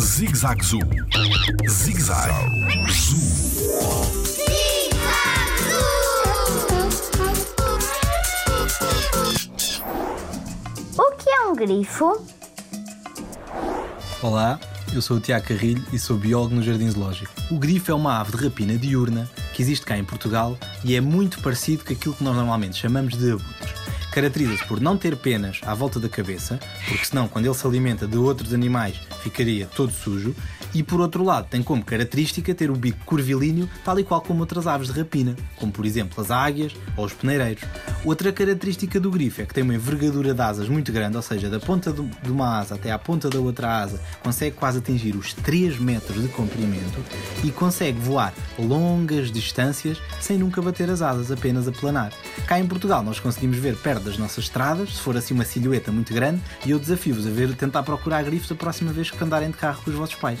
Zig Zag Zoo. Zig Zag Zoo. O que é um grifo? Olá, eu sou o Tiago Carrilho e sou biólogo no Jardim Zoológico. O grifo é uma ave de rapina diurna que existe cá em Portugal e é muito parecido com aquilo que nós normalmente chamamos de abutres. Caracteriza-se por não ter penas à volta da cabeça, porque senão quando ele se alimenta de outros animais ficaria todo sujo, e por outro lado tem como característica ter o bico curvilíneo, tal e qual como outras aves de rapina, como por exemplo as águias ou os peneireiros. Outra característica do grifo é que tem uma envergadura de asas muito grande, ou seja, da ponta de uma asa até à ponta da outra asa, consegue quase atingir os 3 metros de comprimento e consegue voar longas distâncias sem nunca bater as asas, apenas a planar. Cá em Portugal nós conseguimos ver perto das nossas estradas, se for assim uma silhueta muito grande, e eu desafio-vos a ver, tentar procurar grifos a próxima vez que andarem de carro com os vossos pais.